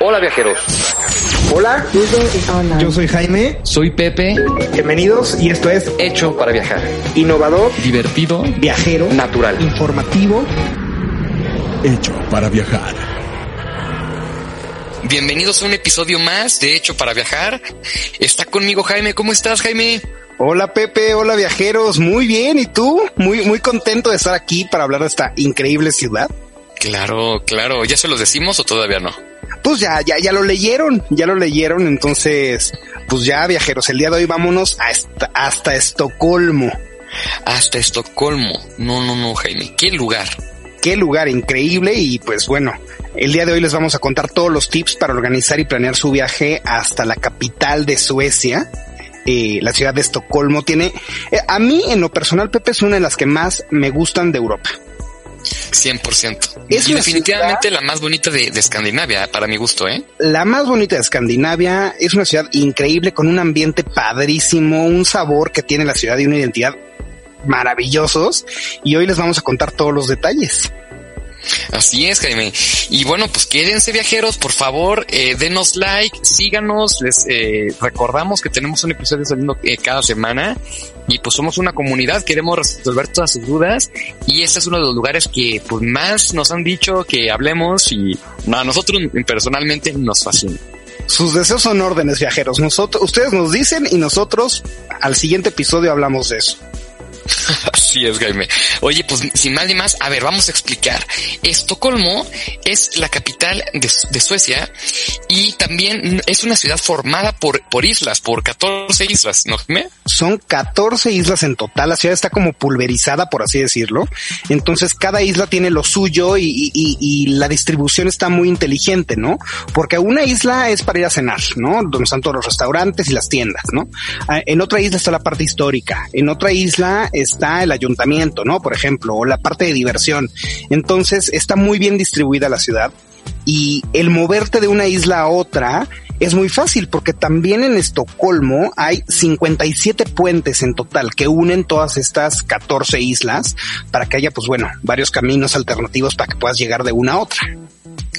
Hola viajeros. Hola, yo soy Jaime. Soy Pepe. Bienvenidos y esto es Hecho para viajar. Innovador, Divertido. viajero, Natural. informativo. Hecho para viajar. Bienvenidos a un episodio más de Hecho para viajar. Está conmigo Jaime. ¿Cómo estás Jaime? Hola Pepe, hola viajeros, muy bien, ¿y tú? Muy, muy contento de estar aquí para hablar de esta increíble ciudad. Claro, claro. ¿Ya se los decimos o todavía no? Pues ya, ya, ya lo leyeron, ya lo leyeron, entonces, pues ya viajeros, el día de hoy vámonos hasta, hasta Estocolmo. Hasta Estocolmo. No, no, no, Jaime. ¿Qué lugar? Qué lugar increíble y pues bueno, el día de hoy les vamos a contar todos los tips para organizar y planear su viaje hasta la capital de Suecia. Eh, la ciudad de Estocolmo tiene, eh, a mí en lo personal, Pepe, es una de las que más me gustan de Europa. 100%. Es y definitivamente la más bonita de, de Escandinavia, para mi gusto, ¿eh? La más bonita de Escandinavia es una ciudad increíble con un ambiente padrísimo, un sabor que tiene la ciudad y una identidad maravillosos. Y hoy les vamos a contar todos los detalles. Así es, Jaime. Y bueno, pues quédense viajeros, por favor, eh, denos like, síganos, les eh, recordamos que tenemos un episodio saliendo eh, cada semana y pues somos una comunidad, queremos resolver todas sus dudas y este es uno de los lugares que pues más nos han dicho que hablemos y a nosotros personalmente nos fascina. Sus deseos son órdenes viajeros. Nosotros, ustedes nos dicen y nosotros al siguiente episodio hablamos de eso. Así es, Jaime. Oye, pues sin más ni más, a ver, vamos a explicar. Estocolmo es la capital de, Suecia y también es una ciudad formada por, por islas, por 14 islas, ¿no, Jaime? Son 14 islas en total. La ciudad está como pulverizada, por así decirlo. Entonces cada isla tiene lo suyo y la distribución está muy inteligente, ¿no? Porque una isla es para ir a cenar, ¿no? Donde están todos los restaurantes y las tiendas, ¿no? Ah, En otra isla está la parte histórica. En otra isla está el ayuntamiento, ¿no? Por ejemplo, o la parte de diversión. Entonces está muy bien distribuida la ciudad y el moverte de una isla a otra es muy fácil porque también en Estocolmo hay 57 puentes en total que unen todas estas 14 islas para que haya, pues bueno, varios caminos alternativos para que puedas llegar de una a otra.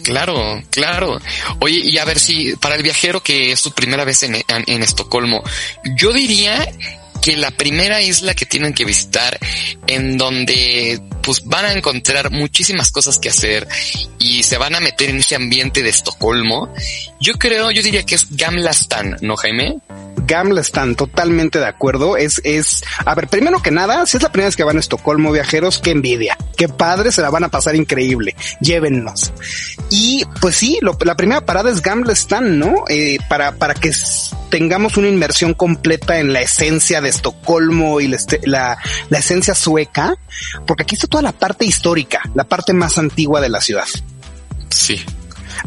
Claro, claro. Oye, y a ver si para el viajero que es su primera vez en, en, en Estocolmo, yo diría que la primera isla que tienen que visitar en donde pues van a encontrar muchísimas cosas que hacer y se van a meter en ese ambiente de Estocolmo, yo creo, yo diría que es Gamlastan, ¿no, Jaime? Gamla están totalmente de acuerdo. Es, es, a ver, primero que nada, si es la primera vez que van a Estocolmo, viajeros, qué envidia, qué padre, se la van a pasar increíble. Llévennos. Y pues sí, la primera parada es Gamla Stan, ¿no? Eh, para, para que tengamos una inmersión completa en la esencia de Estocolmo y la, este- la, la esencia sueca, porque aquí está toda la parte histórica, la parte más antigua de la ciudad. Sí.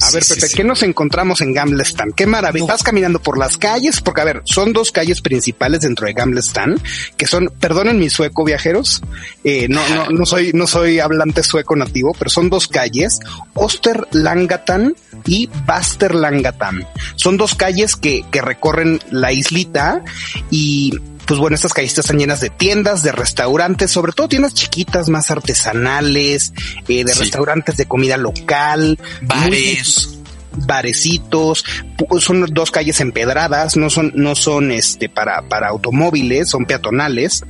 A Sí, ver, Pepe, sí. ¿qué nos encontramos en Gamlestan? Qué maravilla. Vas caminando por las calles, porque a ver, son dos calles principales dentro de Gamlestan, que son, perdonen mi sueco, viajeros, eh, no, no, no soy, no soy hablante sueco nativo, pero son dos calles, Osterlangatan y Basterlangatan. Son dos calles que, que recorren la islita y pues bueno, estas calles están llenas de tiendas, de restaurantes, sobre todo tiendas chiquitas, más artesanales, eh, de Sí. restaurantes de comida local, Bares. muy- barecitos, pu- son dos calles empedradas, no son, no son este para, para automóviles, son peatonales.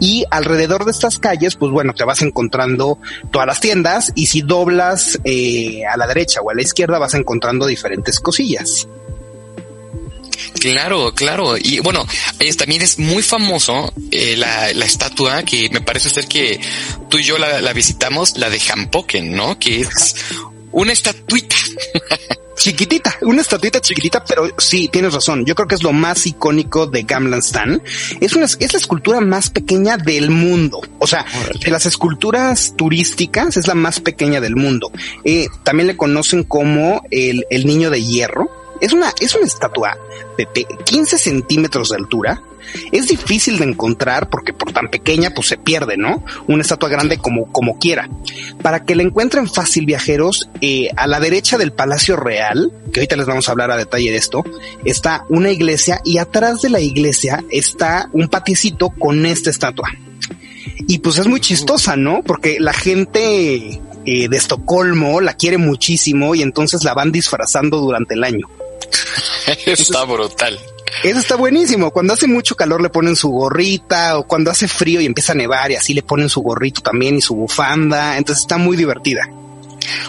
Y alrededor de estas calles, pues bueno, te vas encontrando todas las tiendas y si doblas eh, a la derecha o a la izquierda vas encontrando diferentes cosillas. Claro, claro. Y bueno, es, también es muy famoso eh, la, la estatua que me parece ser que tú y yo la, la visitamos, la de Hampoken, ¿no? Que es una estatuita. Chiquitita, una estatuita chiquitita, pero sí, tienes razón. Yo creo que es lo más icónico de Gamlan Stan. Es una, es la escultura más pequeña del mundo. O sea, de las esculturas turísticas es la más pequeña del mundo. Eh, también le conocen como el, el niño de hierro. Es una, es una estatua de pe- 15 centímetros de altura. Es difícil de encontrar porque por tan pequeña pues se pierde, ¿no? Una estatua grande como, como quiera. Para que la encuentren fácil viajeros, eh, a la derecha del Palacio Real, que ahorita les vamos a hablar a detalle de esto, está una iglesia y atrás de la iglesia está un patiecito con esta estatua. Y pues es muy chistosa, ¿no? Porque la gente eh, de Estocolmo la quiere muchísimo y entonces la van disfrazando durante el año. está brutal. Eso está buenísimo. Cuando hace mucho calor le ponen su gorrita o cuando hace frío y empieza a nevar y así le ponen su gorrito también y su bufanda. Entonces está muy divertida.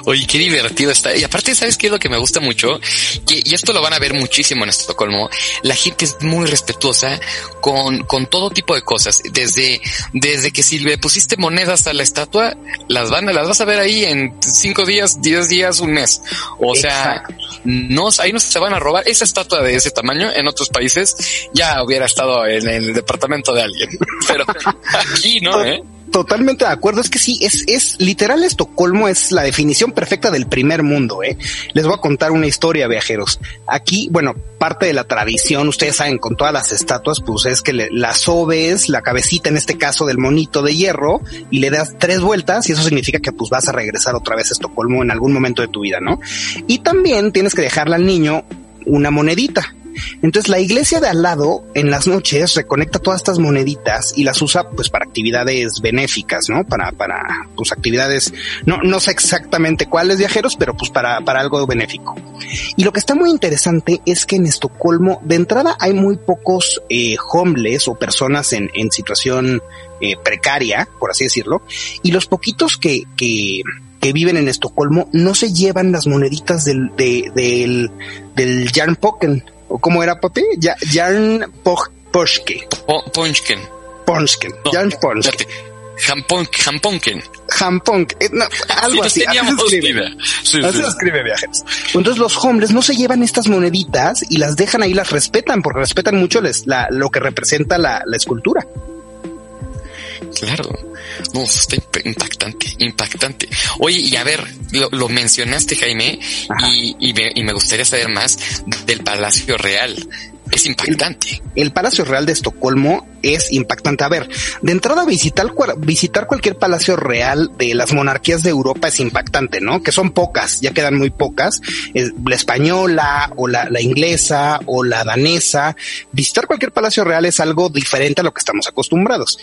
Oye, qué divertido está. Y aparte, ¿sabes qué es lo que me gusta mucho? y esto lo van a ver muchísimo en Estocolmo. La gente es muy respetuosa con, con todo tipo de cosas. Desde, desde que si le pusiste monedas a la estatua, las van, las vas a ver ahí en cinco días, diez días, un mes. O sea, no, ahí no se van a robar. Esa estatua de ese tamaño en otros países ya hubiera estado en el departamento de alguien. Pero aquí no, ¿eh? Totalmente de acuerdo. Es que sí, es, es literal Estocolmo es la definición perfecta del primer mundo. ¿eh? Les voy a contar una historia, viajeros. Aquí, bueno, parte de la tradición, ustedes saben, con todas las estatuas, pues es que le, la sobes la cabecita en este caso del monito de hierro y le das tres vueltas y eso significa que pues vas a regresar otra vez a Estocolmo en algún momento de tu vida, ¿no? Y también tienes que dejarle al niño una monedita entonces la iglesia de al lado en las noches reconecta todas estas moneditas y las usa pues para actividades benéficas, ¿no? Para, para pues actividades, no, no sé exactamente cuáles viajeros, pero pues para, para algo benéfico. Y lo que está muy interesante es que en Estocolmo de entrada hay muy pocos eh, homeless o personas en, en situación eh, precaria, por así decirlo, y los poquitos que, que, que viven en Estocolmo no se llevan las moneditas del, de, del, del Jan Poken, ¿O cómo era, papi? Jan Poschke. Ponchken. Ponchken. Jan Ponchken. Jamponken. Jamponken. Eh, no, algo así. Así se escribe. Sí, así se escribe viajes. Entonces los hombres no se llevan estas moneditas y las dejan ahí, las respetan, porque respetan mucho les, la, lo que representa la, la escultura. Claro. No, está impactante, impactante. Oye, y a ver, lo, mencionaste, Jaime, y, y, me, y me gustaría saber más del Palacio Real. Es impactante. El, Palacio Real de Estocolmo es impactante. A ver, de entrada visitar, cualquier palacio real de las monarquías de Europa es impactante, ¿no? Que son pocas, ya quedan muy pocas. la española o la, la, inglesa o la danesa. Visitar cualquier palacio real es algo diferente a lo que estamos acostumbrados.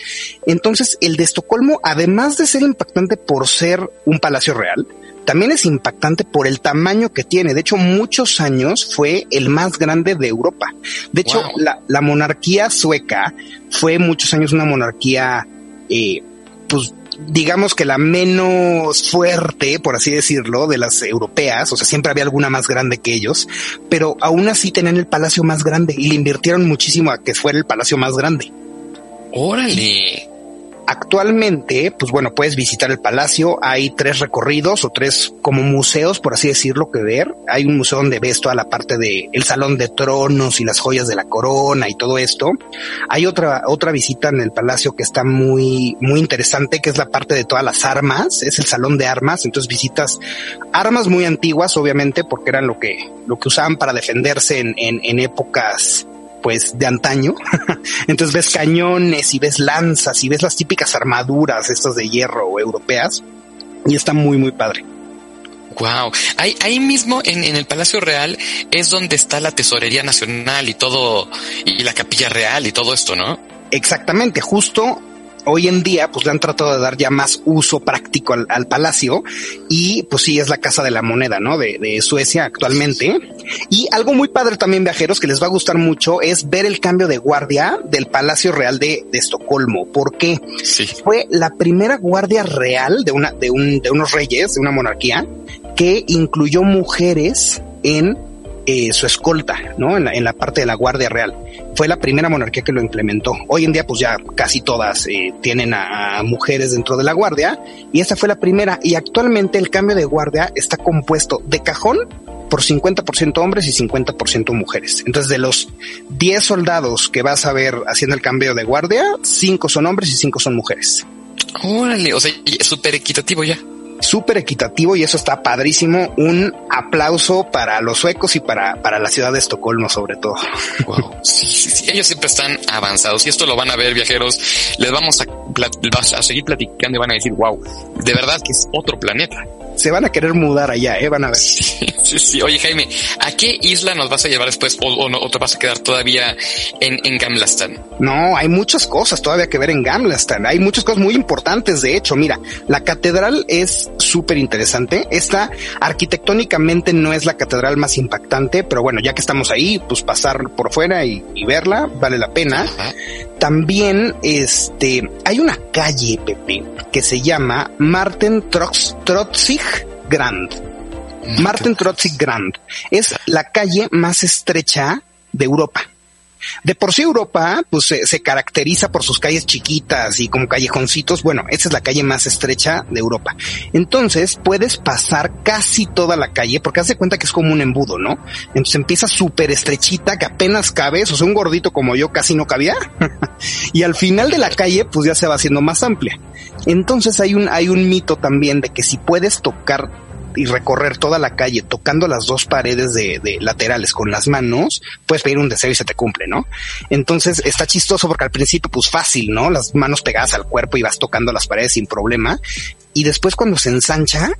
Entonces, el de Estocolmo, además de ser impactante por ser un palacio real, también es impactante por el tamaño que tiene. De hecho, muchos años fue el más grande de Europa. De hecho, la, monarquía sueca fue muchos años una monarquía, eh, pues digamos que la menos fuerte, por así decirlo, de las europeas, o sea, siempre había alguna más grande que ellos, pero aún así tenían el palacio más grande y le invirtieron muchísimo a que fuera el palacio más grande. Órale. Actualmente, pues bueno, puedes visitar el palacio. Hay tres recorridos o tres como museos, por así decirlo, que ver. Hay un museo donde ves toda la parte de el salón de tronos y las joyas de la corona y todo esto. Hay otra, otra visita en el palacio que está muy, muy interesante, que es la parte de todas las armas. Es el salón de armas. Entonces visitas armas muy antiguas, obviamente, porque eran lo que, lo que usaban para defenderse en, en, en épocas pues de antaño. Entonces ves cañones y ves lanzas y ves las típicas armaduras estas de hierro o europeas y está muy muy padre. Wow. Ahí, ahí mismo en, en, el Palacio Real es donde está la Tesorería Nacional y todo, y la Capilla Real y todo esto, ¿no? Exactamente, justo hoy en día pues le han tratado de dar ya más uso práctico al, palacio y pues sí es la casa de la moneda, ¿no? De, de, Suecia actualmente. Y algo muy padre también viajeros que les va a gustar mucho es ver el cambio de guardia del Palacio Real de, de Estocolmo. porque Sí. Fue la primera guardia real de una, de un, de unos reyes, de una monarquía que incluyó mujeres en eh, su escolta, ¿no? En la, en la, parte de la Guardia Real. Fue la primera monarquía que lo implementó. Hoy en día, pues ya casi todas eh, tienen a, mujeres dentro de la Guardia y esta fue la primera. Y actualmente el cambio de guardia está compuesto de cajón por 50% hombres y 50% mujeres. Entonces, de los 10 soldados que vas a ver haciendo el cambio de guardia, 5 son hombres y 5 son mujeres. Órale, o sea, súper equitativo ya súper equitativo y eso está padrísimo. Un aplauso para los suecos y para, para la ciudad de Estocolmo sobre todo. Wow. Sí, sí, sí, ellos siempre están avanzados y esto lo van a ver viajeros. Les vamos a, a seguir platicando y van a decir, wow, de verdad que es otro planeta. Se van a querer mudar allá, eh, van a ver. Sí, sí, Oye, Jaime, ¿a qué isla nos vas a llevar después o, no, te vas a quedar todavía en, en Gamlastan? No, hay muchas cosas todavía que ver en Gamlastan. Hay muchas cosas muy importantes. De hecho, mira, la catedral es súper interesante. Esta arquitectónicamente no es la catedral más impactante, pero bueno, ya que estamos ahí, pues pasar por fuera y, verla vale la pena. También, este, hay una calle, Pepe, que se llama Martin Trotzig Grand Martin Trotzig Grand es la calle más estrecha de Europa. De por sí Europa, pues se, caracteriza por sus calles chiquitas y como callejoncitos. Bueno, esa es la calle más estrecha de Europa. Entonces puedes pasar casi toda la calle porque hace cuenta que es como un embudo, ¿no? Entonces empieza súper estrechita que apenas cabes, o sea, un gordito como yo casi no cabía. y al final de la calle, pues ya se va haciendo más amplia. Entonces hay un, hay un mito también de que si puedes tocar y recorrer toda la calle tocando las dos paredes de, laterales con las manos, puedes pedir un deseo y se te cumple, ¿no? Entonces está chistoso porque al principio pues fácil, ¿no? Las manos pegadas al cuerpo y vas tocando las paredes sin problema. Y después cuando se ensancha,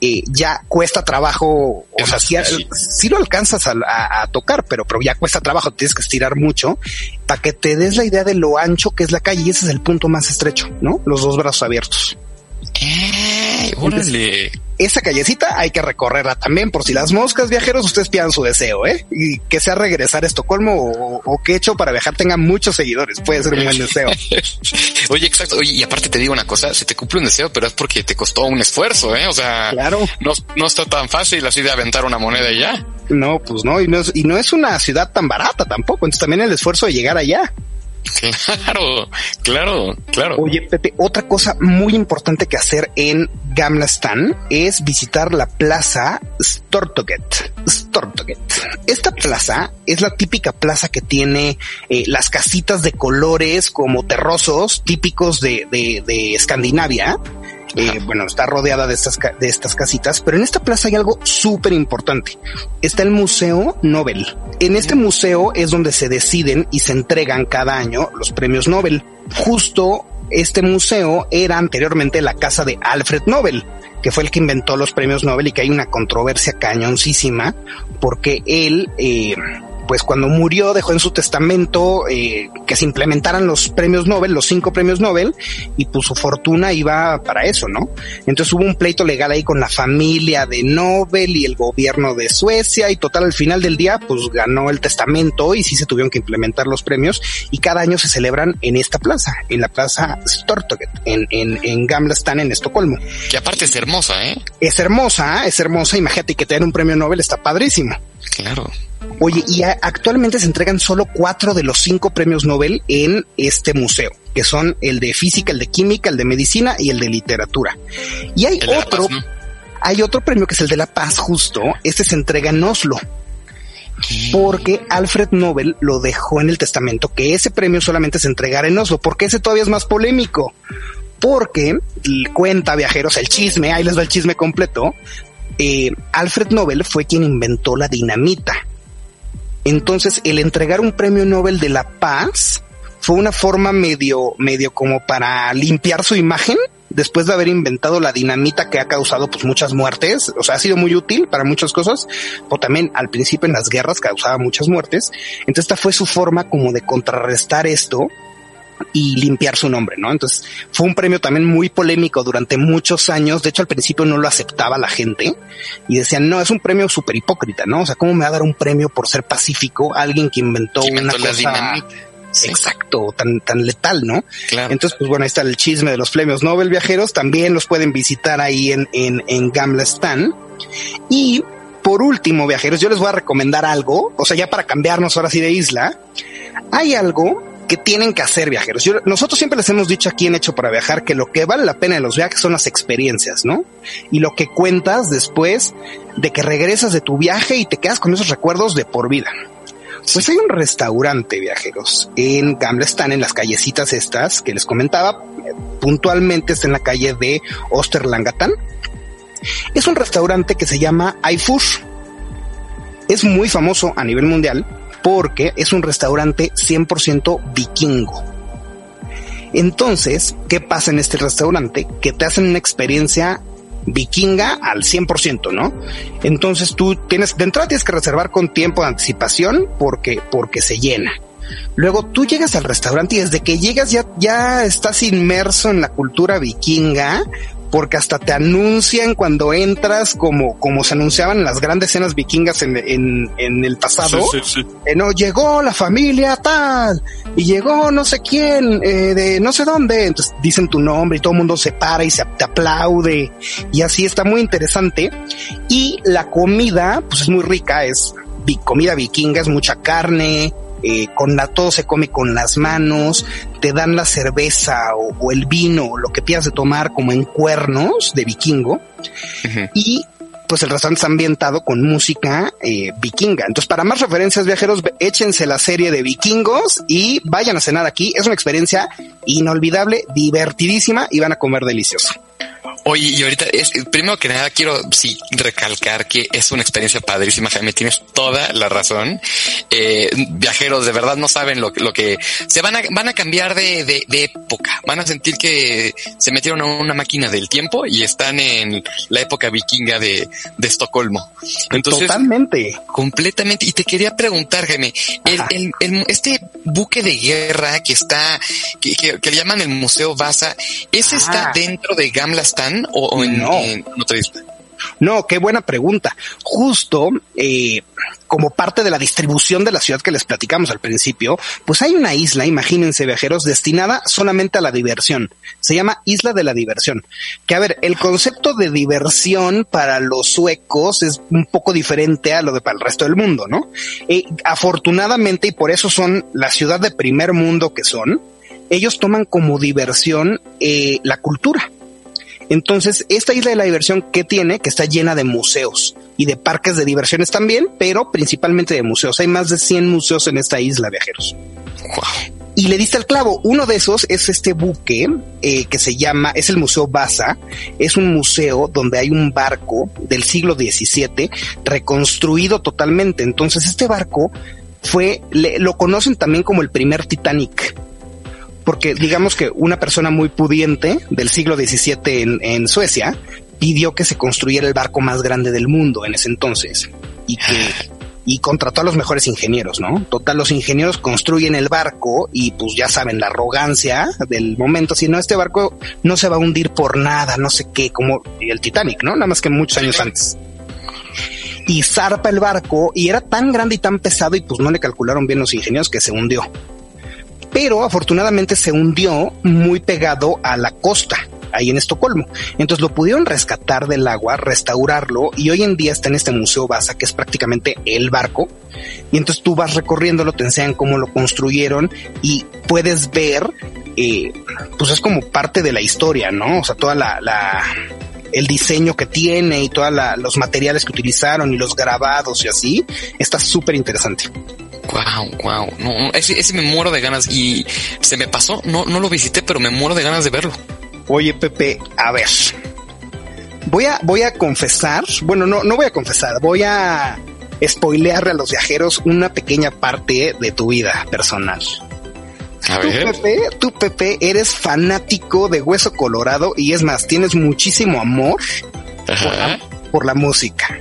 eh, ya cuesta trabajo, o sea, si, lo alcanzas a, tocar, pero, pero ya cuesta trabajo, tienes que estirar mucho para que te des la idea de lo ancho que es la calle y ese es el punto más estrecho, ¿no? Los dos brazos abiertos. ¡Eh! ¡Órale! esa callecita hay que recorrerla también por si las moscas viajeros ustedes pidan su deseo, ¿eh? Y que sea regresar a Estocolmo o, que hecho para viajar tenga muchos seguidores. Puede ser un buen deseo. Oye, exacto. Oye, y aparte te digo una cosa, se te cumple un deseo, pero es porque te costó un esfuerzo, ¿eh? O sea, claro. no, no está tan fácil así de aventar una moneda y ya. No, pues no, y no es, y no es una ciudad tan barata tampoco. Entonces también el esfuerzo de llegar allá. Claro, claro, claro. Oye, Pepe, otra cosa muy importante que hacer en Gamlastan es visitar la plaza Stortoget. Stortoget. Esta plaza es la típica plaza que tiene eh, las casitas de colores como terrosos típicos de, de, de Escandinavia eh, bueno, está rodeada de estas, de estas casitas, pero en esta plaza hay algo súper importante. Está el Museo Nobel. En este museo es donde se deciden y se entregan cada año los premios Nobel. Justo este museo era anteriormente la casa de Alfred Nobel, que fue el que inventó los premios Nobel y que hay una controversia cañoncísima porque él eh, pues cuando murió dejó en su testamento eh, que se implementaran los premios Nobel, los cinco premios Nobel, y pues su fortuna iba para eso, ¿no? Entonces hubo un pleito legal ahí con la familia de Nobel y el gobierno de Suecia y total al final del día pues ganó el testamento y sí se tuvieron que implementar los premios y cada año se celebran en esta plaza, en la plaza Stortoget, en, en, en Gamlastan en Estocolmo. Que aparte es hermosa, ¿eh? Es hermosa, es hermosa, imagínate que te un premio Nobel está padrísimo. Claro. Oye, y actualmente se entregan solo cuatro de los cinco premios Nobel en este museo, que son el de física, el de química, el de medicina y el de literatura. Y hay otro, hay otro premio que es el de la paz justo, este se entrega en Oslo. Porque Alfred Nobel lo dejó en el testamento que ese premio solamente se entregara en Oslo, porque ese todavía es más polémico. Porque cuenta viajeros el chisme, ahí les va el chisme completo, eh, Alfred Nobel fue quien inventó la dinamita. Entonces, el entregar un premio Nobel de la paz fue una forma medio, medio como para limpiar su imagen después de haber inventado la dinamita que ha causado pues muchas muertes, o sea, ha sido muy útil para muchas cosas, o también al principio en las guerras causaba muchas muertes. Entonces esta fue su forma como de contrarrestar esto y limpiar su nombre, ¿no? Entonces fue un premio también muy polémico durante muchos años. De hecho, al principio no lo aceptaba la gente y decían, no, es un premio súper hipócrita, ¿no? O sea, ¿cómo me va a dar un premio por ser pacífico alguien que inventó, una cosa exacto, tan, tan letal, ¿no? Entonces, pues bueno, ahí está el chisme de los premios Nobel viajeros. También los pueden visitar ahí en, en, en Gamlastan. Y por último, viajeros, yo les voy a recomendar algo, o sea, ya para cambiarnos ahora sí de isla, hay algo que tienen que hacer viajeros. nosotros siempre les hemos dicho aquí en Hecho para Viajar que lo que vale la pena de los viajes son las experiencias, ¿no? Y lo que cuentas después de que regresas de tu viaje y te quedas con esos recuerdos de por vida. Pues hay un restaurante, viajeros, en Gamlestan, en las callecitas estas que les comentaba, puntualmente está en la calle de Osterlangatán. Es un restaurante que se llama iFush. Es muy famoso a nivel mundial porque es un restaurante 100% vikingo. Entonces, ¿qué pasa en este restaurante? Que te hacen una experiencia vikinga al 100%, ¿no? Entonces tú tienes, de entrada tienes que reservar con tiempo de anticipación porque, porque se llena. Luego tú llegas al restaurante y desde que llegas ya, ya estás inmerso en la cultura vikinga, porque hasta te anuncian cuando entras como, como se anunciaban en las grandes escenas vikingas en, en, en el pasado. Sí, sí, sí. Eh, no, llegó la familia tal, y llegó no sé quién, eh, de no sé dónde. Entonces dicen tu nombre y todo el mundo se para y se te aplaude. Y así está muy interesante. Y la comida, pues es muy rica, es comida vikinga, es mucha carne, eh, con la, todo se come con las manos, te dan la cerveza o, o el vino, lo que pidas de tomar como en cuernos de vikingo y pues el restaurante está ambientado con música eh, vikinga. Entonces, para más referencias viajeros, échense la serie de vikingos y vayan a cenar aquí. Es una experiencia inolvidable, divertidísima y van a comer delicioso. Oye, y ahorita, es, primero que nada, quiero sí recalcar que es una experiencia padrísima, Jaime. Tienes toda la razón. Eh, viajeros de verdad no saben lo, que- lo que se van a, van a cambiar de, de, de época. Van a sentir que se metieron a una máquina del tiempo y están en la época vikinga de, de Estocolmo. Entonces, Totalmente. completamente. Y te quería preguntar, Jaime, el, el- el- este buque de guerra que está, que, que- que le llaman el Museo Baza, ¿ese está dentro de Gamla Stan o, o en, No. en otra isla? No, qué buena pregunta. Justo eh, como parte de la distribución de la ciudad que les platicamos al principio, pues hay una isla, imagínense viajeros, destinada solamente a la diversión. Se llama Isla de la Diversión. Que a ver, el concepto de diversión para los suecos es un poco diferente a lo de para el resto del mundo, ¿no? Eh, afortunadamente, y por eso son la ciudad de primer mundo que son, ellos toman como diversión eh, la cultura. Entonces, esta isla de la diversión que tiene, que está llena de museos y de parques de diversiones también, pero principalmente de museos. Hay más de 100 museos en esta isla, viajeros. Wow. Y le diste al clavo. Uno de esos es este buque eh, que se llama, es el Museo Baza. Es un museo donde hay un barco del siglo XVII reconstruido totalmente. Entonces, este barco fue, le- lo conocen también como el primer Titanic porque digamos que una persona muy pudiente del siglo XVII en, en Suecia pidió que se construyera el barco más grande del mundo en ese entonces y que y contrató a los mejores ingenieros, ¿no? Total, los ingenieros construyen el barco y pues ya saben la arrogancia del momento, si no este barco no se va a hundir por nada, no sé qué, como el Titanic, ¿no? Nada más que muchos años antes. Y zarpa el barco y era tan grande y tan pesado y pues no le calcularon bien los ingenieros que se hundió pero afortunadamente se hundió muy pegado a la costa, ahí en Estocolmo. Entonces lo pudieron rescatar del agua, restaurarlo y hoy en día está en este museo Basa, que es prácticamente el barco. Y entonces tú vas recorriéndolo, te enseñan cómo lo construyeron y puedes ver, eh, pues es como parte de la historia, ¿no? O sea, toda la, la el diseño que tiene y todos los materiales que utilizaron y los grabados y así, está súper interesante. Wow, wow. No, ese, ese me muero de ganas y se me pasó. No, no lo visité, pero me muero de ganas de verlo. Oye, Pepe, a ver. Voy a, voy a confesar, bueno, no, no voy a confesar, voy a spoilearle a los viajeros una pequeña parte de tu vida personal. A Tú, ver. Pepe, tú, Pepe, eres fanático de Hueso Colorado y es más, tienes muchísimo amor Ajá, por la música.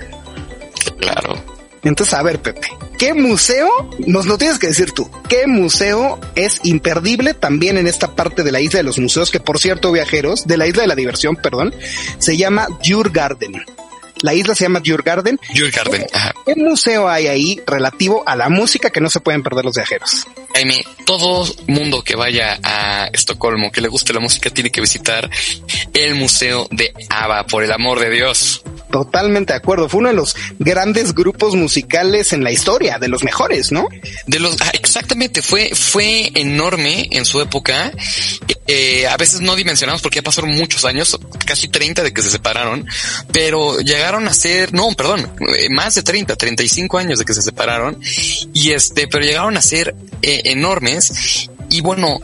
claro. Entonces, a ver, Pepe, ¿qué museo, nos lo tienes que decir tú, qué museo es imperdible también en esta parte de la isla de los museos, que por cierto, viajeros, de la isla de la diversión, perdón, se llama Djurgarden. La isla se llama Djurgarden. Djurgarden. Ajá. ¿Qué museo hay ahí relativo a la música que no se pueden perder los viajeros? Jaime, todo mundo que vaya a Estocolmo, que le guste la música, tiene que visitar el Museo de ABBA, por el amor de Dios. Totalmente de acuerdo. Fue uno de los grandes grupos musicales en la historia, de los mejores, ¿no? De los, ah, exactamente, fue, fue enorme en su época. Eh, a veces no dimensionamos porque ya pasaron muchos años, casi 30 de que se separaron, pero llegaron a ser, no, perdón, eh, más de 30, 35 años de que se separaron y este, pero llegaron a ser eh, enormes y bueno,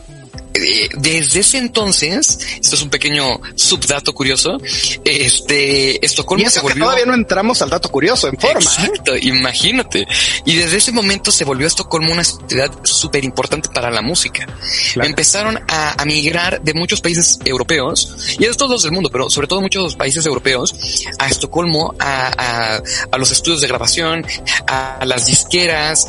eh, desde ese entonces, esto es un pequeño subdato curioso, este, Estocolmo se volvió... todavía no entramos al dato curioso en forma. ¿eh? Exacto, imagínate. Y desde ese momento se volvió Estocolmo una ciudad súper importante para la música. Empezaron a, a, migrar de muchos países europeos, y de todos del mundo, pero sobre todo muchos países europeos, a Estocolmo, a, a, a los estudios de grabación, a las disqueras,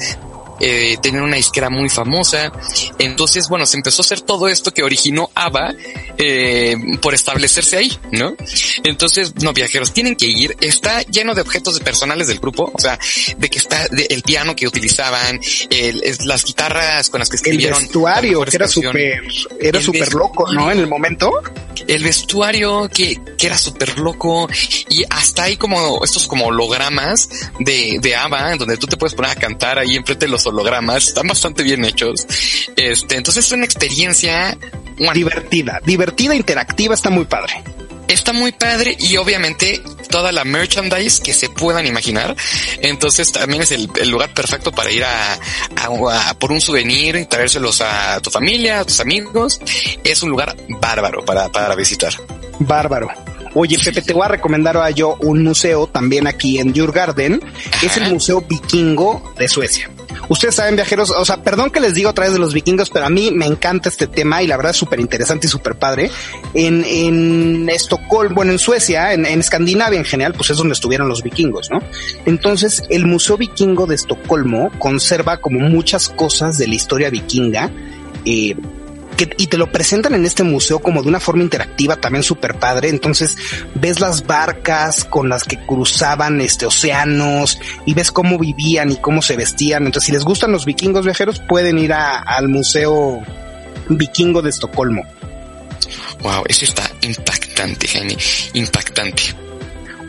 eh, tener una disquera muy famosa. Entonces, bueno, se empezó a hacer todo esto que originó ABBA eh, por establecerse ahí, ¿no? Entonces, no, viajeros, tienen que ir. Está lleno de objetos personales del grupo, o sea, de que está el piano que utilizaban, el, las guitarras con las que escribieron. El vestuario, que era súper, era súper loco, ¿no? En el momento. El vestuario que, que era súper loco y hasta hay como estos como hologramas de, de ABBA, en donde tú te puedes poner a cantar ahí enfrente de los hologramas, están bastante bien hechos. Este, entonces es una experiencia divertida, divertida, interactiva, está muy padre. Está muy padre y obviamente toda la merchandise que se puedan imaginar. Entonces también es el, lugar perfecto para ir a, por un souvenir y traérselos a tu familia, a tus amigos. Es un lugar bárbaro para, para visitar. Bárbaro. Oye, Pepe, te voy a recomendar a yo un museo también aquí en Djurgarden. Es el Museo Vikingo de Suecia. Ustedes saben, viajeros, o sea, perdón que les digo a través de los vikingos, pero a mí me encanta este tema y la verdad es súper interesante y súper padre. En, en Estocolmo, bueno, en Suecia, en, en, Escandinavia en general, pues es donde estuvieron los vikingos, ¿no? Entonces, el Museo Vikingo de Estocolmo conserva como muchas cosas de la historia vikinga. Eh, y te lo presentan en este museo como de una forma interactiva también súper padre. Entonces ves las barcas con las que cruzaban este océanos y ves cómo vivían y cómo se vestían. Entonces, si les gustan los vikingos viajeros, pueden ir al Museo Vikingo de Estocolmo. Wow, eso está impactante, Jaime, impactante.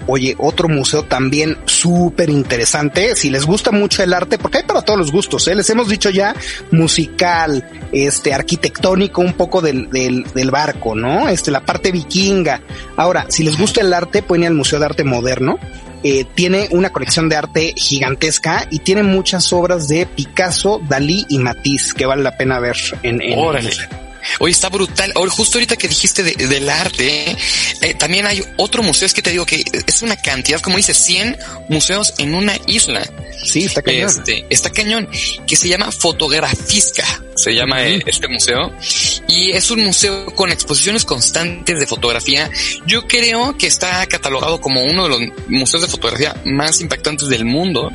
Oye, otro museo también súper interesante. Si les gusta mucho el arte, porque hay para todos los gustos, ¿eh? les hemos dicho ya musical, este, arquitectónico, un poco del, del, del barco, ¿no? Este, la parte vikinga. Ahora, si les gusta el arte, pueden ir al Museo de Arte Moderno. Eh, tiene una colección de arte gigantesca y tiene muchas obras de Picasso, Dalí y Matisse que vale la pena ver en, en Órale. Hoy está brutal. justo ahorita que dijiste del arte, eh, también hay otro museo. Es que te digo que es una cantidad, como dice, 100 museos en una isla. Sí, está cañón. Este, está cañón, que se llama Fotografisca, se llama este museo. Y es un museo con exposiciones constantes de fotografía. Yo creo que está catalogado como uno de los museos de fotografía más impactantes del mundo.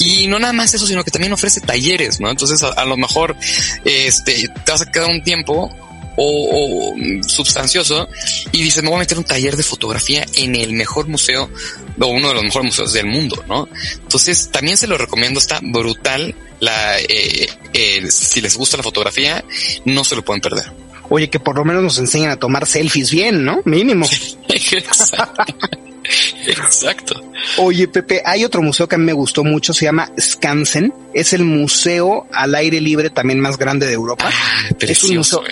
Y no nada más eso, sino que también ofrece talleres, ¿no? Entonces, a, lo mejor, este, te vas a quedar un tiempo o, o, substancioso y dices, me voy a meter un taller de fotografía en el mejor museo o uno de los mejores museos del mundo, ¿no? Entonces, también se lo recomiendo, está brutal. La, eh, eh, si les gusta la fotografía, no se lo pueden perder. Oye, que por lo menos nos enseñan a tomar selfies bien, ¿no? Mínimo. Exacto. Oye, Pepe, hay otro museo que a mí me gustó mucho, se llama Skansen. Es el museo al aire libre también más grande de Europa. Ah, es un museo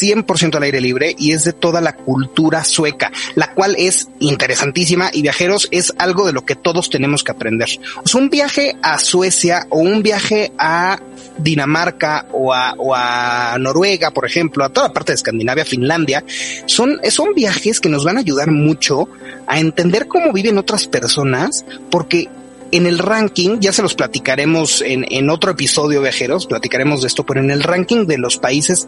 100% al aire libre y es de toda la cultura sueca, la cual es interesantísima y viajeros es algo de lo que todos tenemos que aprender. un viaje a Suecia o un viaje a Dinamarca o a, o Noruega, por ejemplo, a toda parte de Escandinavia, Finlandia, son, son viajes que nos van a ayudar mucho a entender cómo viven otras personas, porque en el ranking, ya se los platicaremos en, en otro episodio, viajeros, platicaremos de esto, pero en el ranking de los países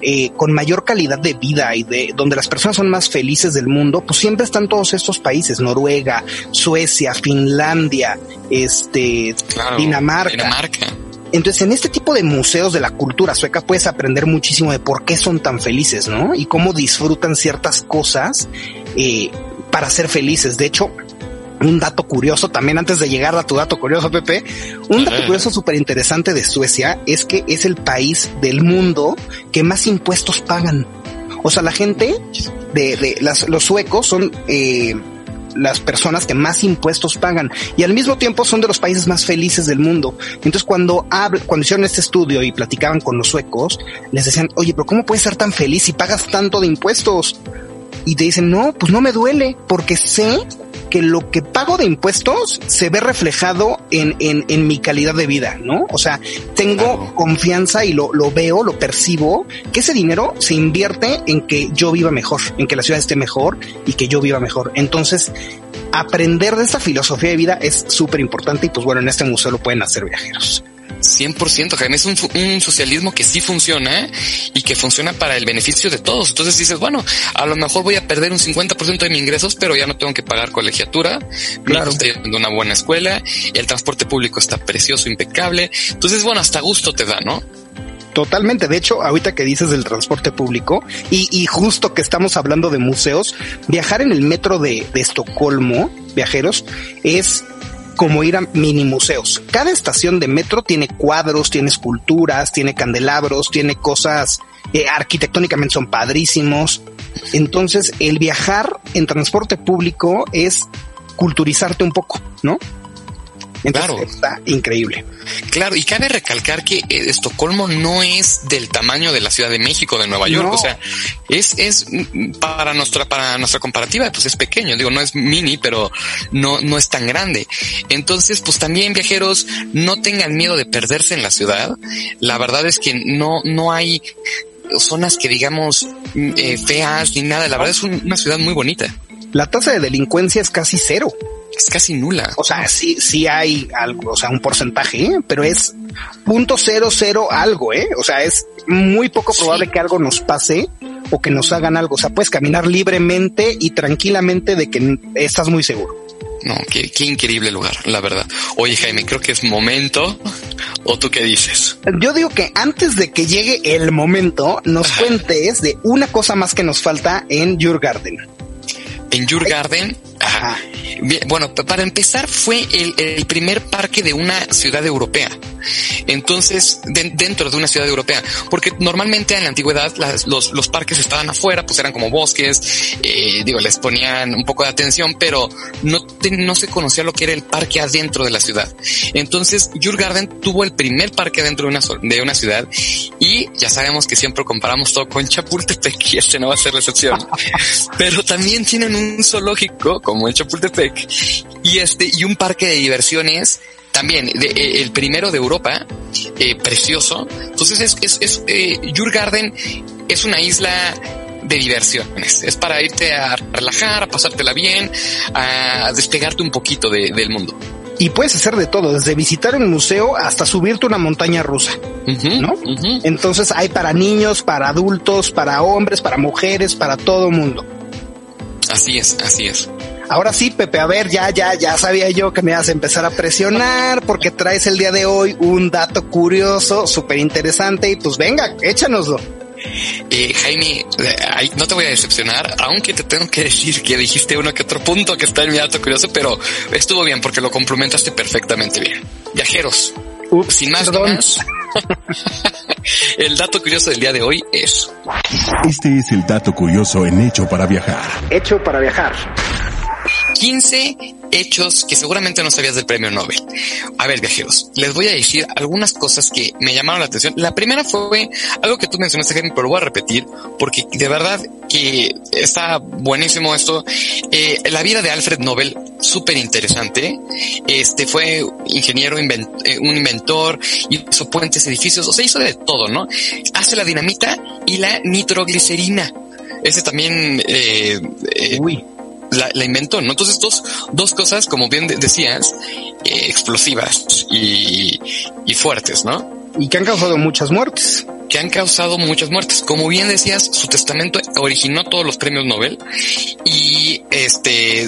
eh, con mayor calidad de vida y de donde las personas son más felices del mundo, pues siempre están todos estos países, Noruega, Suecia, Finlandia, este, Dinamarca. Dinamarca. Entonces, en este tipo de museos de la cultura sueca puedes aprender muchísimo de por qué son tan felices, ¿no? Y cómo disfrutan ciertas cosas eh, para ser felices. De hecho, un dato curioso también antes de llegar a tu dato curioso, Pepe, un dato curioso súper interesante de Suecia es que es el país del mundo que más impuestos pagan. O sea, la gente de, de las, los suecos son eh, las personas que más impuestos pagan y al mismo tiempo son de los países más felices del mundo. Entonces cuando cuando hicieron este estudio y platicaban con los suecos, les decían, oye, pero ¿cómo puedes ser tan feliz si pagas tanto de impuestos? Y te dicen, no, pues no me duele porque sé que lo que pago de impuestos se ve reflejado en, en, en mi calidad de vida, ¿no? O sea, tengo confianza y lo, lo veo, lo percibo, que ese dinero se invierte en que yo viva mejor, en que la ciudad esté mejor y que yo viva mejor. Entonces, aprender de esta filosofía de vida es súper importante y pues bueno, en este museo lo pueden hacer viajeros. 100%, Jaime, es un, un, socialismo que sí funciona y que funciona para el beneficio de todos. Entonces dices, bueno, a lo mejor voy a perder un 50% de mis ingresos, pero ya no tengo que pagar colegiatura, claro. estoy en una buena escuela, el transporte público está precioso, impecable. Entonces, bueno, hasta gusto te da, ¿no? Totalmente. De hecho, ahorita que dices del transporte público y, y, justo que estamos hablando de museos, viajar en el metro de, de Estocolmo, viajeros, es como ir a mini museos. Cada estación de metro tiene cuadros, tiene esculturas, tiene candelabros, tiene cosas eh, arquitectónicamente son padrísimos. Entonces, el viajar en transporte público es culturizarte un poco, ¿no? Entonces, claro. Está increíble. Claro, y cabe recalcar que eh, Estocolmo no es del tamaño de la Ciudad de México, de Nueva York. No. O sea, es, es para nuestra, para nuestra comparativa, pues es pequeño. Digo, no es mini, pero no, no es tan grande. Entonces, pues también viajeros, no tengan miedo de perderse en la ciudad. La verdad es que no, no hay zonas que digamos eh, feas ni nada. La verdad es un, una ciudad muy bonita. La tasa de delincuencia es casi cero es casi nula. O sea, sí, sí hay algo, o sea, un porcentaje, ¿eh? pero es punto cero cero algo, eh. O sea, es muy poco probable sí. que algo nos pase o que nos hagan algo. O sea, puedes caminar libremente y tranquilamente de que estás muy seguro. No, qué, qué increíble lugar, la verdad. Oye, Jaime, creo que es momento. ¿O tú qué dices? Yo digo que antes de que llegue el momento, nos cuentes de una cosa más que nos falta en Your Garden. En Your Garden, Ajá. Bien, bueno, para empezar fue el, el, primer parque de una ciudad europea. Entonces, de, dentro de una ciudad europea, porque normalmente en la antigüedad las, los, los, parques estaban afuera, pues eran como bosques, eh, digo, les ponían un poco de atención, pero no, te, no se conocía lo que era el parque adentro de la ciudad. Entonces, Your Garden tuvo el primer parque dentro de una, de una ciudad y ya sabemos que siempre comparamos todo con Chapultepec y este no va a ser la excepción. pero también tienen un zoológico como el Chapultepec y este y un parque de diversiones también de, eh, el primero de Europa eh, precioso entonces es, es, es eh, Your Garden es una isla de diversiones es para irte a relajar a pasártela bien a despegarte un poquito de, del mundo y puedes hacer de todo, desde visitar un museo hasta subirte una montaña rusa, uh -huh, ¿no? Uh -huh. Entonces hay para niños, para adultos, para hombres, para mujeres, para todo mundo. Así es, así es. Ahora sí, Pepe, a ver, ya, ya, ya sabía yo que me ibas a empezar a presionar porque traes el día de hoy un dato curioso, súper interesante y pues venga, échanoslo. Eh, Jaime, eh, no te voy a decepcionar, aunque te tengo que decir que dijiste uno que otro punto que está en mi dato curioso, pero estuvo bien porque lo complementaste perfectamente bien. Viajeros, Ups, sin más, perdón. más el dato curioso del día de hoy es... Este es el dato curioso en Hecho para Viajar. Hecho para Viajar. 15 hechos que seguramente no sabías del premio Nobel. A ver, viajeros, les voy a decir algunas cosas que me llamaron la atención. La primera fue algo que tú mencionaste, Henry, pero lo voy a repetir porque de verdad que está buenísimo esto. Eh, la vida de Alfred Nobel, súper interesante. Este fue ingeniero, invent eh, un inventor, hizo puentes, edificios, o sea, hizo de todo, ¿no? Hace la dinamita y la nitroglicerina. Ese también, eh, eh, Uy la, la, inventó, ¿no? Entonces, dos, dos cosas, como bien decías, eh, explosivas y, y fuertes, ¿no? Y que han causado muchas muertes. Que han causado muchas muertes. Como bien decías, su testamento originó todos los premios Nobel y este,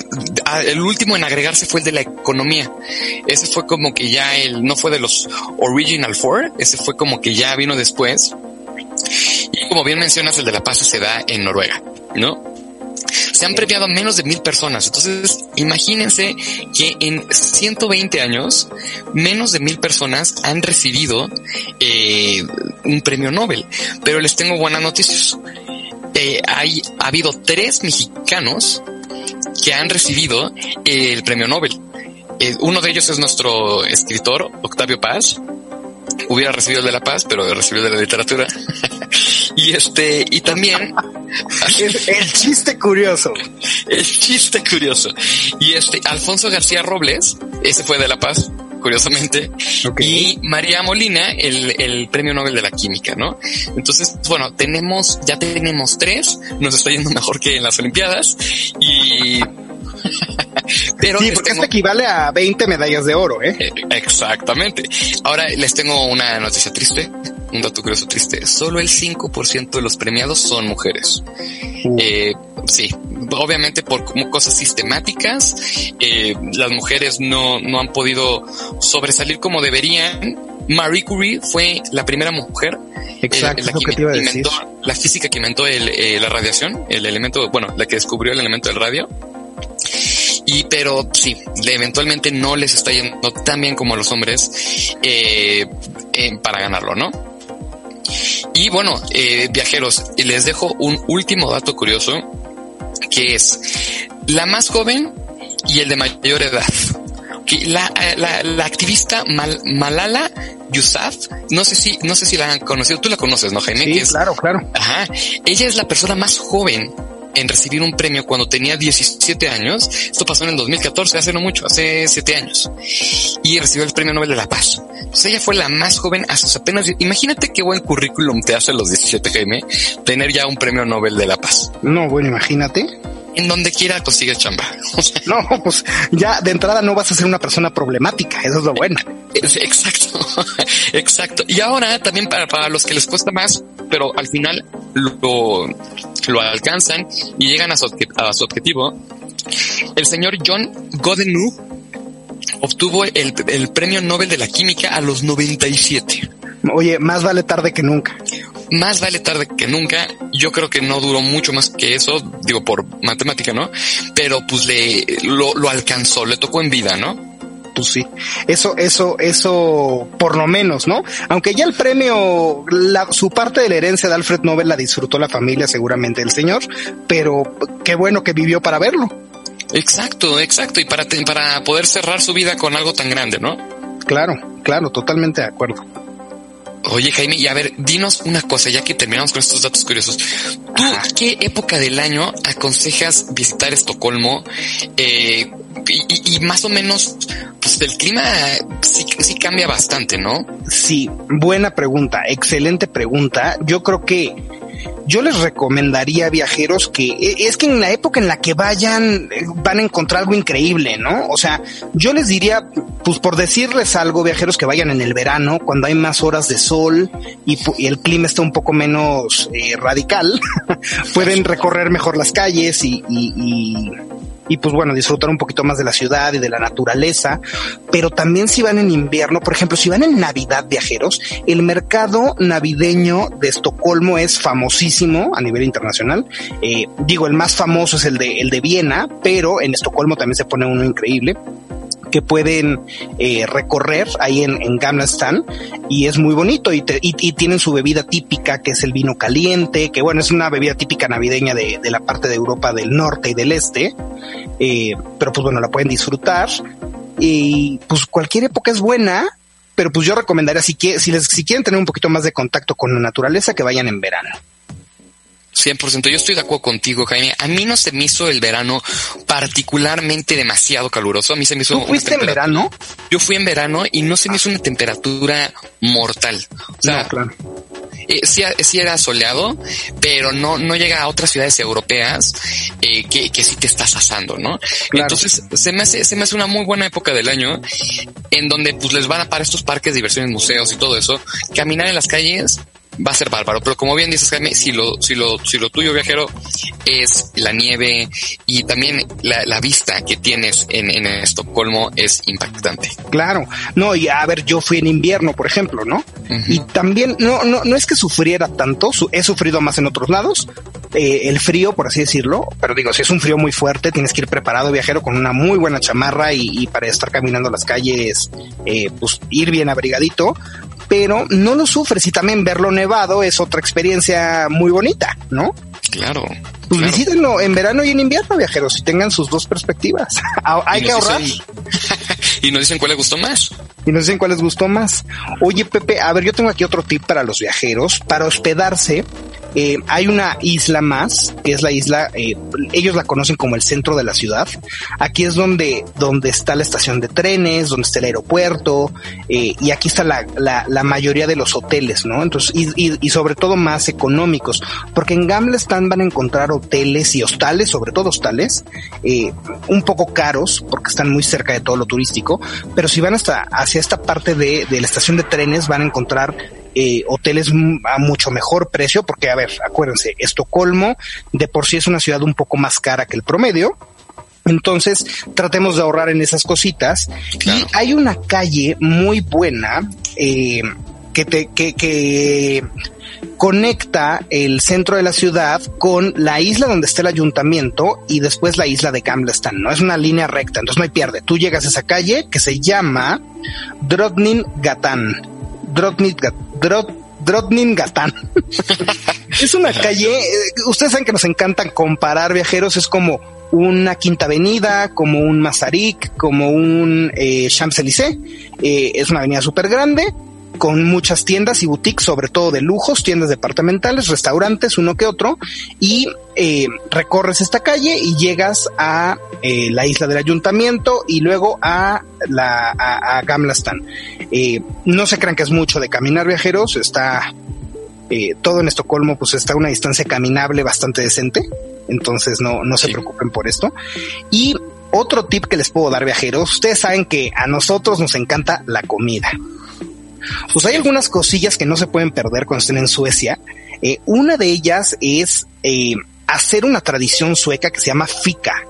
el último en agregarse fue el de la economía. Ese fue como que ya el, no fue de los Original Four, ese fue como que ya vino después. Y como bien mencionas, el de la paz se da en Noruega, ¿no? Se han premiado a menos de mil personas. Entonces, imagínense que en 120 años, menos de mil personas han recibido eh, un premio Nobel. Pero les tengo buenas noticias. Eh, hay, ha habido tres mexicanos que han recibido eh, el premio Nobel. Uno de ellos es nuestro escritor, Octavio Paz. Hubiera recibido el de la paz, pero recibió el de la literatura. y este, y también el, chiste curioso. El chiste curioso. Y este, Alfonso García Robles, ese fue de La Paz, curiosamente, y María Molina, el, el, premio Nobel de la Química, ¿no? Entonces, bueno, tenemos, ya tenemos tres, nos está yendo mejor que en las Olimpiadas, y Pero sí, porque esto equivale a 20 medallas de oro, ¿eh? ¿eh? Exactamente. Ahora les tengo una noticia triste, un dato curioso triste. Solo el 5% de los premiados son mujeres. Uh. Eh, sí, obviamente por cosas sistemáticas, eh, las mujeres no, no han podido sobresalir como deberían. Marie Curie fue la primera mujer Exacto, la, que inventó, la física que inventó el, la radiación, el elemento, bueno, la que descubrió el elemento del radio. Y pero sí, eventualmente no les está yendo tan bien como a los hombres eh, eh, para ganarlo, ¿no? Y bueno, eh, viajeros, les dejo un último dato curioso que es la más joven y el de mayor edad. La, la, la, activista Malala Yousaf, no sé si, no sé si la han conocido, tú la conoces, ¿no, Jaime? Sí, claro, claro. Ajá. Ella es la persona más joven en recibir un premio cuando tenía 17 años. Esto pasó en el 2014, hace no mucho, hace 7 años. Y recibió el premio Nobel de la Paz. Entonces ella fue la más joven a sus apenas... Imagínate qué buen currículum te hace a los 17, Jaime, tener ya un premio Nobel de la Paz. No, bueno, imagínate en donde quiera consigue chamba. no, pues ya de entrada no vas a ser una persona problemática, eso es lo bueno. Exacto, exacto. Y ahora también para, para los que les cuesta más, pero al final lo, lo alcanzan y llegan a su, a su objetivo, el señor John Godenu obtuvo el, el premio Nobel de la Química a los 97. Oye, más vale tarde que nunca. Más vale tarde que nunca. Yo creo que no duró mucho más que eso, digo por matemática, ¿no? Pero pues le lo, lo alcanzó, le tocó en vida, ¿no? Pues sí, eso, eso, eso, por lo menos, ¿no? Aunque ya el premio, la, su parte de la herencia de Alfred Nobel la disfrutó la familia, seguramente el señor, pero qué bueno que vivió para verlo. Exacto, exacto, y para, para poder cerrar su vida con algo tan grande, ¿no? Claro, claro, totalmente de acuerdo. Oye, Jaime, y a ver, dinos una cosa, ya que terminamos con estos datos curiosos. ¿Tú qué época del año aconsejas visitar Estocolmo? Eh, y, más o menos, pues el clima sí, sí cambia bastante, ¿no? Sí, buena pregunta, excelente pregunta. Yo creo que yo les recomendaría a viajeros que e, es que en la época en la que vayan eh, van a encontrar algo increíble, ¿no? O sea, yo les diría, pues por decirles algo, viajeros que vayan en el verano, cuando hay más horas de sol y, el clima está un poco menos eh, radical, pueden recorrer mejor las calles y, y y pues bueno, disfrutar un poquito más de la ciudad y de la naturaleza, pero también si van en invierno, por ejemplo, si van en Navidad viajeros, el mercado navideño de Estocolmo es famosísimo a nivel internacional. Eh, digo, el más famoso es el de, el de Viena, pero en Estocolmo también se pone uno increíble que pueden eh, recorrer ahí en, en y es muy bonito y, y, tienen su bebida típica que es el vino caliente, que bueno, es una bebida típica navideña de, de la parte de Europa del norte y del este, eh, pero pues bueno, la pueden disfrutar y pues cualquier época es buena, pero pues yo recomendaría si, si, les, si quieren tener un poquito más de contacto con la naturaleza que vayan en verano. 100%. Yo estoy de acuerdo contigo, Jaime. A mí no se me hizo el verano particularmente demasiado caluroso. A mí se me hizo. ¿Tú fuiste en verano? Yo fui en verano y no se me hizo una temperatura mortal. O sea, claro. Eh, sí, era soleado, pero no, no llega a otras ciudades europeas eh, que, que sí te estás asando, ¿no? Entonces se me hace, se me hace una muy buena época del año en donde pues les van a para estos parques, diversiones, museos y todo eso, caminar en las calles va a ser bárbaro. Pero como bien dices, Jaime, si lo, si lo, si lo tuyo viajero es la nieve y también la, vista que tienes en, en, Estocolmo es impactante. Claro, no, y a ver, yo fui en invierno, por ejemplo, ¿no? Y también, no, no, no es que sufriera tanto, he sufrido más en otros lados, eh, el frío, por así decirlo, pero digo, si es un frío muy fuerte, tienes que ir preparado viajero con una muy buena chamarra y, para estar caminando las calles, eh, pues ir bien abrigadito, pero no lo sufres y también verlo nevado es otra experiencia muy bonita, ¿no? Claro. Pues visítenlo en verano y en invierno, viajeros, y tengan sus dos perspectivas. Hay que ahorrar. y nos dicen cuál les gustó más. Y nos dicen cuál les gustó más. Oye, Pepe, a ver, yo tengo aquí otro tip para los viajeros. Para hospedarse, Eh, hay una isla más, que es la isla, eh, ellos la conocen como el centro de la ciudad. Aquí es donde, donde está la estación de trenes, donde está el aeropuerto, eh, y aquí está la, la, mayoría de los hoteles, ¿no? Entonces, y, y, y, sobre todo más económicos, porque en Gamlestan van a encontrar hoteles y hostales, sobre todo hostales, eh, un poco caros, porque están muy cerca de todo lo turístico, pero si van hasta hacia esta parte de, de la estación de trenes, van a encontrar eh, hoteles a mucho mejor precio, porque a ver, acuérdense, Estocolmo de por sí es una ciudad un poco más cara que el promedio. Entonces, tratemos de ahorrar en esas cositas. Claro. Y hay una calle muy buena eh, que te, que, que conecta el centro de la ciudad con la isla donde está el ayuntamiento y después la isla de Gamlestan, ¿no? Es una línea recta, entonces no hay pierde. Tú llegas a esa calle que se llama Drodnin Gatan. Drodnin Gatan. es una calle, ustedes saben que nos encantan comparar viajeros, es como una quinta avenida, como un Mazarik, como un eh, Champs-Élysées. Eh, es una avenida súper grande, con muchas tiendas y boutiques, sobre todo de lujos, tiendas departamentales, restaurantes, uno que otro, y eh, recorres esta calle y llegas a eh, la isla del ayuntamiento y luego a la a, a Gamlastan. Eh, no se crean que es mucho de caminar viajeros, está eh, todo en Estocolmo, pues está a una distancia caminable bastante decente, entonces no, no se preocupen por esto. Y otro tip que les puedo dar viajeros, ustedes saben que a nosotros nos encanta la comida. Pues hay algunas cosillas que no se pueden perder cuando estén en Suecia. Eh, una de ellas es eh, hacer una tradición sueca que se llama fika.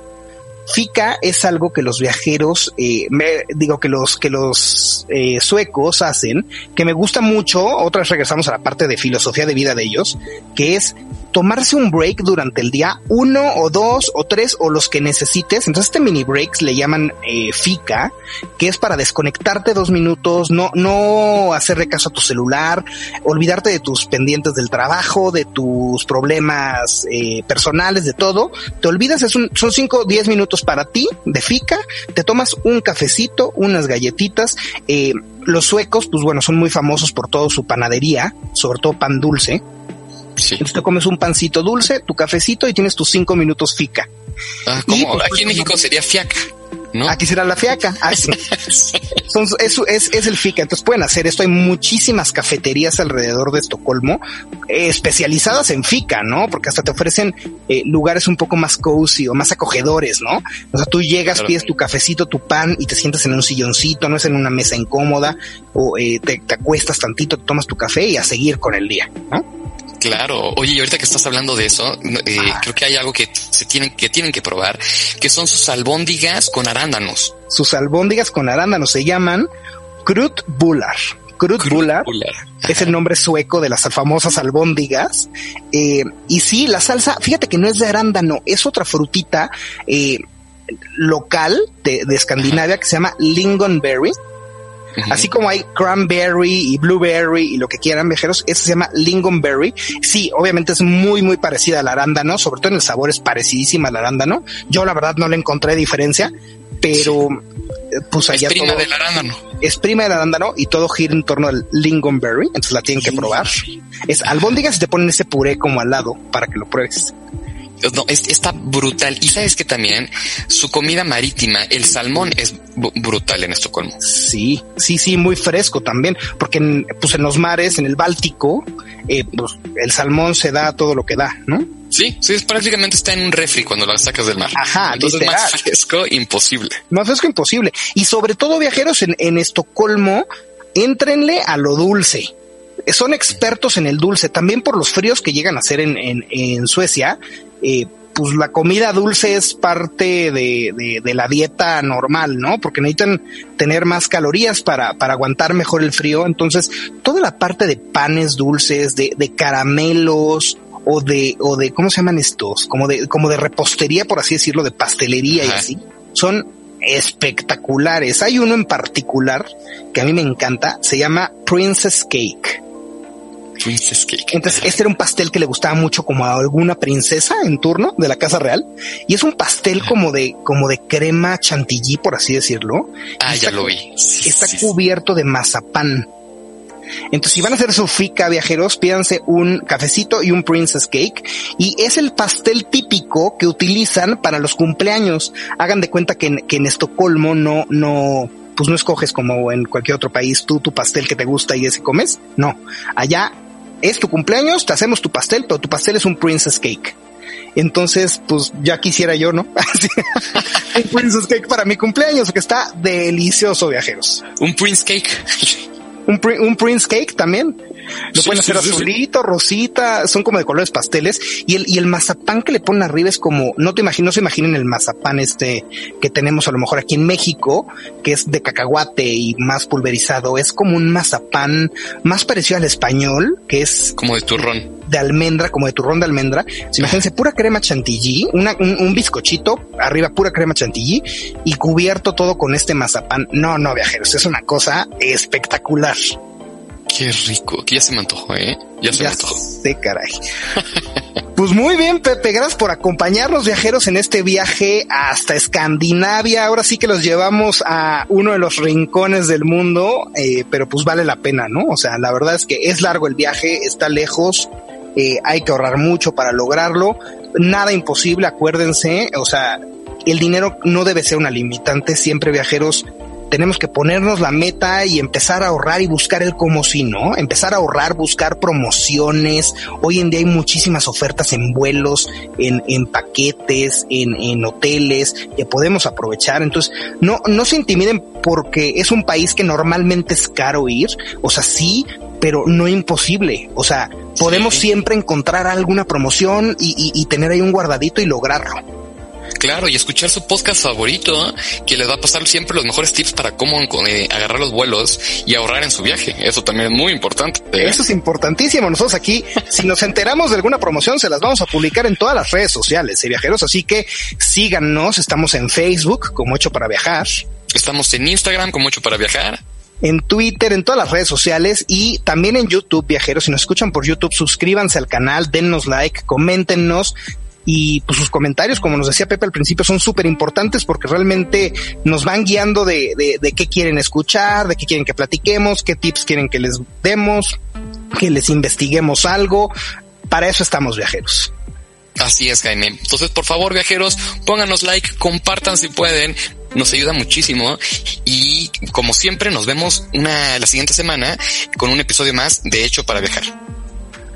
Fika es algo que los viajeros, eh, digo que los que los suecos hacen, que me gusta mucho. Otra vez regresamos a la parte de filosofía de vida de ellos, que es tomarse un break durante el día, uno o dos o tres o los que necesites. Entonces este mini breaks le llaman eh, fika, que es para desconectarte dos minutos, no, no hacerle caso a tu celular, olvidarte de tus pendientes del trabajo, de tus problemas eh, personales, de todo. Te olvidas, es un, son cinco, diez minutos para ti de fika, te tomas un cafecito, unas galletitas, eh, los suecos, pues bueno, son muy famosos por todo su panadería, sobre todo pan dulce. Sí. Entonces te comes un pancito dulce, tu cafecito y tienes tus cinco minutos fica. Ah, y, pues, aquí en México sería fiaca. ¿No? Aquí será la fiaca. Ah, sí. Son, es, es, es, el fica. Entonces pueden hacer esto. Hay muchísimas cafeterías alrededor de Estocolmo eh, especializadas en fica, ¿no? Porque hasta te ofrecen eh, lugares un poco más cozy o más acogedores, ¿no? O sea, tú llegas, claro. pides tu cafecito, tu pan y te sientas en un silloncito, no es en una mesa incómoda o eh, te, te acuestas tantito, te tomas tu café y a seguir con el día, ¿no? Claro. Oye, y ahorita que estás hablando de eso, eh, ah. creo que hay algo que se tienen que tienen que probar, que son sus albóndigas con arándanos. Sus albóndigas con arándanos se llaman Krutbullar. Krutbullar es el nombre sueco de las famosas albóndigas. Eh, y sí, la salsa, fíjate que no es de arándano, es otra frutita eh, local de, de Escandinavia Ajá. que se llama lingonberry. Uh -huh. Así como hay cranberry y blueberry y lo que quieran viajeros, ese se llama lingonberry. Sí, obviamente es muy, muy parecida al arándano, sobre todo en el sabor es parecidísima al arándano. Yo la verdad no le encontré diferencia, pero pues allá es prima todo, del arándano. Es prima del arándano y todo gira en torno al lingonberry, entonces la tienen que probar. Es albóndigas y te ponen ese puré como al lado para que lo pruebes. No, es, está brutal. Y sabes que también su comida marítima, el salmón es brutal en Estocolmo. Sí, sí, sí, muy fresco también, porque en, pues en los mares, en el Báltico, eh, pues el salmón se da todo lo que da, ¿no? Sí, sí, prácticamente está en un refri cuando lo sacas del mar. Ajá, entonces literal. más fresco imposible. Más fresco imposible. Y sobre todo viajeros en, en Estocolmo, entrenle a lo dulce son expertos en el dulce, también por los fríos que llegan a hacer en, en, en Suecia. Eh, pues la comida dulce es parte de, de, de, la dieta normal, ¿no? Porque necesitan tener más calorías para, para aguantar mejor el frío. Entonces, toda la parte de panes dulces, de, de caramelos, o de, o de, ¿cómo se llaman estos? Como de, como de repostería, por así decirlo, de pastelería Ajá. y así. Son espectaculares. Hay uno en particular que a mí me encanta, se llama Princess Cake. Princess Cake. Entonces, este era un pastel que le gustaba mucho como a alguna princesa en turno de la casa real. Y es un pastel como de, como de crema chantilly, por así decirlo. Ah, ya lo vi. Sí, está sí, cubierto sí. de mazapán. Entonces, si van a hacer su fica viajeros, pídanse un cafecito y un princess cake. Y es el pastel típico que utilizan para los cumpleaños. Hagan de cuenta que en, que en Estocolmo no, no, pues no escoges como en cualquier otro país tú tu pastel que te gusta y ese comes. No, allá es tu cumpleaños, te hacemos tu pastel, pero tu pastel es un princess cake. Entonces, pues ya quisiera yo, ¿no? un princess cake para mi cumpleaños, que está delicioso, viajeros. Un prince cake. Un, un prince cake también. Lo pueden hacer azulito, rosita, son como de colores pasteles. Y el, y el mazapán que le ponen arriba es como, no te imagino, no se imaginen el mazapán este que tenemos a lo mejor aquí en México, que es de cacahuate y más pulverizado. Es como un mazapán más parecido al español, que es como de turrón de almendra, como de turrón de almendra. imagínense pura crema chantilly, una, un, bizcochito, arriba pura crema chantilly y cubierto todo con este mazapán. No, no, viajeros, es una cosa espectacular. Qué rico, que ya se me antojó, ¿eh? Ya se me antojó. Sí, caray. pues muy bien, Pepe, gracias por acompañarnos viajeros en este viaje hasta Escandinavia. Ahora sí que los llevamos a uno de los rincones del mundo, eh, pero pues vale la pena, ¿no? O sea, la verdad es que es largo el viaje, está lejos, eh, hay que ahorrar mucho para lograrlo. Nada imposible, acuérdense, o sea, el dinero no debe ser una limitante, siempre viajeros tenemos que ponernos la meta y empezar a ahorrar y buscar el como si, ¿no? Empezar a ahorrar, buscar promociones. Hoy en día hay muchísimas ofertas en vuelos, en, en paquetes, en, en hoteles que podemos aprovechar. Entonces, no, no se intimiden porque es un país que normalmente es caro ir. O sea, sí, pero no imposible. O sea, podemos siempre encontrar alguna promoción y, y, y tener ahí un guardadito y lograrlo. Claro, y escuchar su podcast favorito, que les va a pasar siempre los mejores tips para cómo eh, agarrar los vuelos y ahorrar en su viaje. Eso también es muy importante. ¿eh? Eso es importantísimo. Nosotros aquí, si nos enteramos de alguna promoción, se las vamos a publicar en todas las redes sociales, de viajeros. Así que síganos. Estamos en Facebook como Hecho para Viajar. Estamos en Instagram como Hecho para Viajar en Twitter, en todas las redes sociales y también en YouTube, viajeros. Si nos escuchan por YouTube, suscríbanse al canal, dennos like, coméntenos y pues sus comentarios, como nos decía Pepe al principio, son súper importantes porque realmente nos van guiando de, de, de, qué quieren escuchar, de qué quieren que platiquemos, qué tips quieren que les demos, que les investiguemos algo. Para eso estamos viajeros. Así es, Jaime. Entonces, por favor, viajeros, pónganos like, compartan si pueden. Nos ayuda muchísimo. Y como siempre, nos vemos una, la siguiente semana con un episodio más de Hecho para Viajar.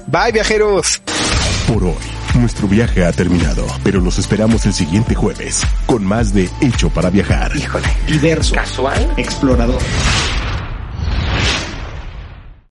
Bye, viajeros. Por hoy nuestro viaje ha terminado, pero los esperamos el siguiente jueves con más de Hecho para Viajar. Híjole, diverso, casual, explorador.